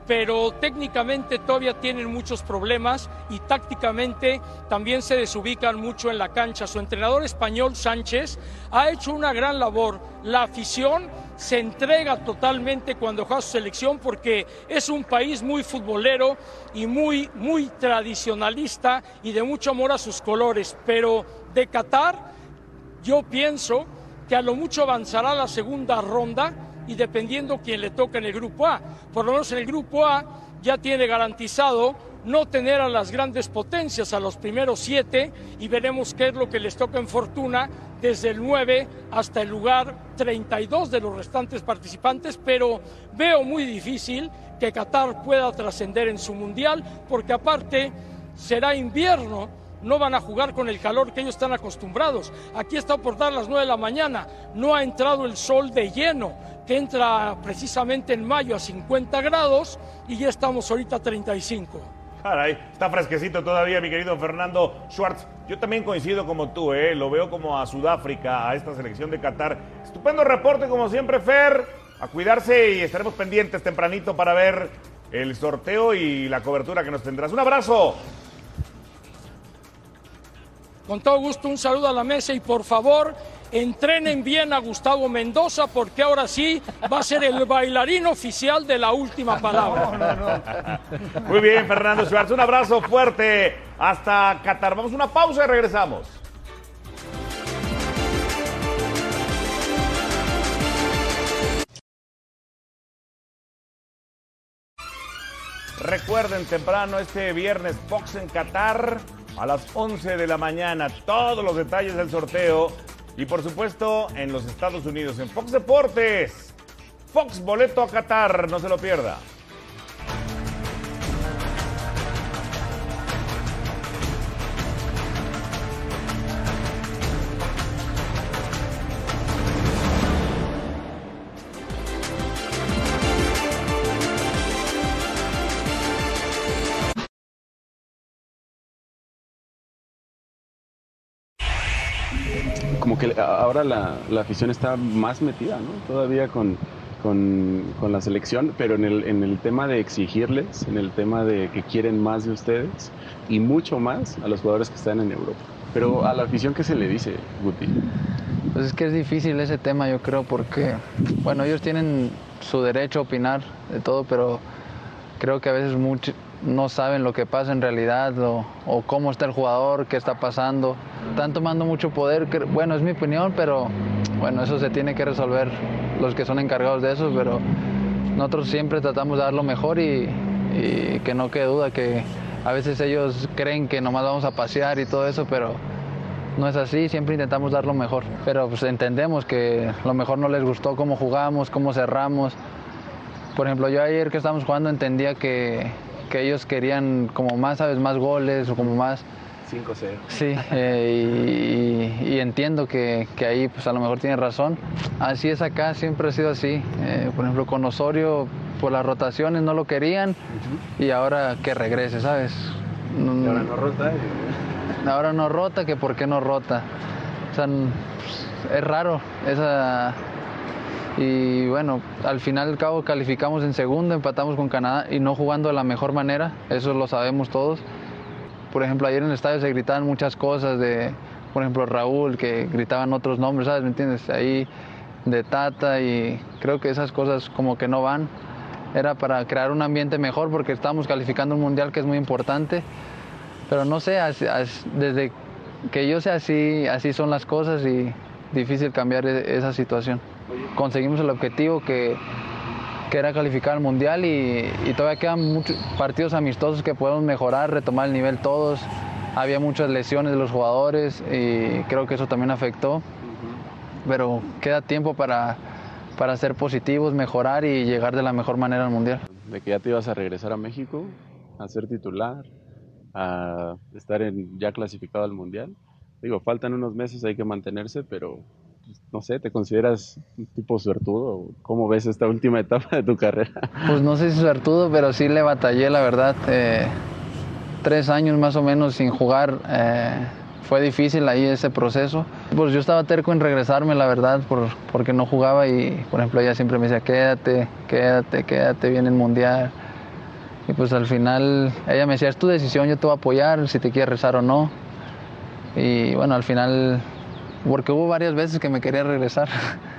pero técnicamente todavía tienen muchos problemas y tácticamente también se desubican mucho en la cancha. Su entrenador español Sánchez ha hecho una gran labor. La afición se entrega totalmente cuando juega su selección porque es un país muy futbolero y muy, muy tradicionalista y de mucho amor a sus colores. Pero de Qatar, yo pienso que a lo mucho avanzará la segunda ronda y dependiendo quién le toca en el grupo A. Por lo menos en el grupo A ya tiene garantizado no tener a las grandes potencias, a los primeros siete, y veremos qué es lo que les toca en fortuna desde el 9 hasta el lugar 32 de los restantes participantes, pero veo muy difícil que Qatar pueda trascender en su mundial, porque aparte será invierno, no van a jugar con el calor que ellos están acostumbrados. Aquí está por dar las 9 de la mañana, no ha entrado el sol de lleno, que entra precisamente en mayo a 50 grados y ya estamos ahorita a 35. Caray, está fresquecito todavía, mi querido Fernando Schwartz. Yo también coincido como tú, ¿eh? lo veo como a Sudáfrica, a esta selección de Qatar. Estupendo reporte, como siempre, Fer. A cuidarse y estaremos pendientes tempranito para ver el sorteo y la cobertura que nos tendrás. Un abrazo. Con todo gusto, un saludo a la mesa y por favor, entrenen bien a Gustavo Mendoza porque ahora sí va a ser el bailarín oficial de la última palabra. Muy bien, Fernando Schwartz. Un abrazo fuerte hasta Qatar. Vamos a una pausa y regresamos. Recuerden temprano este viernes Fox en Qatar a las 11 de la mañana. Todos los detalles del sorteo y por supuesto en los Estados Unidos en Fox Deportes. Fox Boleto a Qatar, no se lo pierda. Que ahora la, la afición está más metida, ¿no? Todavía con, con, con, la selección, pero en el, en el tema de exigirles, en el tema de que quieren más de ustedes y mucho más a los jugadores que están en Europa. Pero a la afición, ¿qué se le dice, Guti? Pues es que es difícil ese tema, yo creo, porque, bueno, ellos tienen su derecho a opinar de todo, pero creo que a veces mucho, no saben lo que pasa en realidad o, cómo está el jugador, qué está pasando. Están tomando mucho poder, bueno, es mi opinión, pero bueno, eso se tiene que resolver los que son encargados de eso, pero nosotros siempre tratamos de dar lo mejor y, y que no quede duda que a veces ellos creen que nomás vamos a pasear y todo eso, pero no es así, siempre intentamos dar lo mejor, pero pues entendemos que lo mejor no les gustó cómo jugamos, cómo cerramos. Por ejemplo, yo ayer que estábamos jugando entendía que, que ellos querían como más, ¿sabes? Más goles o como más... 5-0. Sí, eh, y, y, entiendo que, que, ahí pues a lo mejor tiene razón. Así es acá, siempre ha sido así. Eh, por ejemplo, con Osorio, por las rotaciones no lo querían uh -huh. y ahora que regrese, ¿sabes? Y ahora no rota. ¿eh? Ahora no rota, que por qué no rota. O sea, pues, es raro esa y bueno, al final al cabo calificamos en segundo, empatamos con Canadá y no jugando de la mejor manera, eso lo sabemos todos. Por ejemplo, ayer en el estadio se gritaban muchas cosas de, por ejemplo, Raúl, que gritaban otros nombres, ¿sabes? ¿Me entiendes? Ahí de Tata y creo que esas cosas como que no van. Era para crear un ambiente mejor porque estamos calificando un mundial que es muy importante. Pero no sé, desde que yo sé así, así son las cosas y difícil cambiar e- esa situación. Conseguimos el objetivo que, que era calificar al Mundial y, todavía quedan muchos partidos amistosos que podemos mejorar, retomar el nivel todos. Había muchas lesiones de los jugadores y creo que eso también afectó. Pero queda tiempo para, para ser positivos, mejorar y llegar de la mejor manera al Mundial. De que ya te ibas a regresar a México, a ser titular, a estar en, ya clasificado al Mundial. Digo, faltan unos meses, hay que mantenerse, pero no sé, ¿te consideras un tipo suertudo? ¿Cómo ves esta última etapa de tu carrera? Pues no sé si suertudo, pero sí le batallé, la verdad. Eh, tres años más o menos sin jugar. eh, fue difícil ahí ese proceso. Pues yo estaba terco en regresarme, la verdad, por, porque no jugaba y, por ejemplo, ella siempre me decía, quédate, quédate, quédate, viene el Mundial. Y pues al final ella me decía, es tu decisión, yo te voy a apoyar, si te quieres rezar o no. Y bueno, al final, porque hubo varias veces que me quería regresar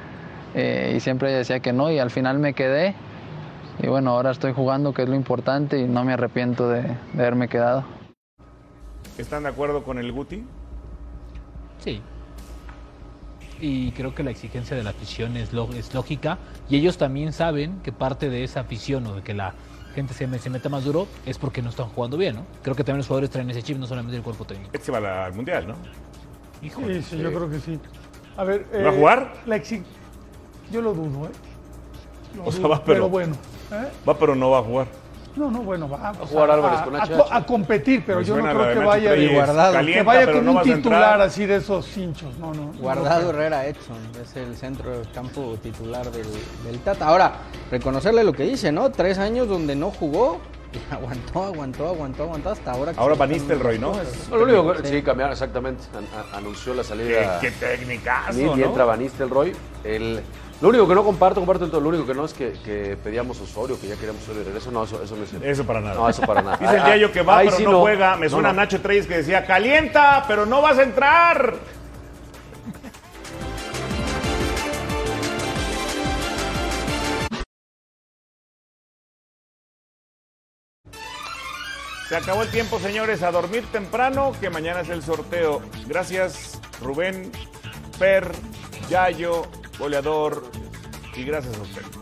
eh, y siempre ella decía que no y al final me quedé. Y bueno, ahora estoy jugando, que es lo importante, y no me arrepiento de, de haberme quedado. ¿Están de acuerdo con el Guti? Sí. Y creo que la exigencia de la afición es, lo- es lógica. Y ellos también saben que parte de esa afición o de que la gente se, se meta más duro es porque no están jugando bien, ¿no? Creo que también los jugadores traen ese chip, no solamente el cuerpo técnico. Este va al Mundial, ¿no? Sí, sí, yo creo que sí. A ver, ¿Va a jugar? La Yo lo dudo, ¿eh? Lo O sea, dudo, va, pero, bueno. ¿eh? Va, pero no va a jugar. No, no, bueno, va, a jugar sea, Álvarez a, con a co- a competir, pero yo no creo de que vaya, que calienta, vaya pero con no un titular así de esos hinchos. No, no. Guardado. Herrera Edson, es el centro del campo titular del, del Tata. Ahora, reconocerle lo que dice, ¿no? Tres años donde no jugó, aguantó, aguantó, aguantó, aguantó hasta ahora. Ahora Van Nistelrooy, ¿no? lo único que- sí, cambiaron exactamente. An- a- anunció la salida. Qué, qué técnicazo, Ni- ¿no? Y entra Van Nistelrooy. El, lo único que no comparto, comparto en todo. Lo único que no es que, que pedíamos Osorio, que ya queríamos Osorio de regreso. No, eso, eso no es cierto. Eso para nada. No, eso para nada. Dice el Ah, Yayo que va, ahí pero sí no, juega. Me No, suena no. Nacho Treyes que decía, calienta, pero no vas a entrar. Se acabó el tiempo, señores, a dormir temprano, que mañana es el sorteo. Gracias, Rubén, Per, Yayo, goleador, y gracias a ustedes.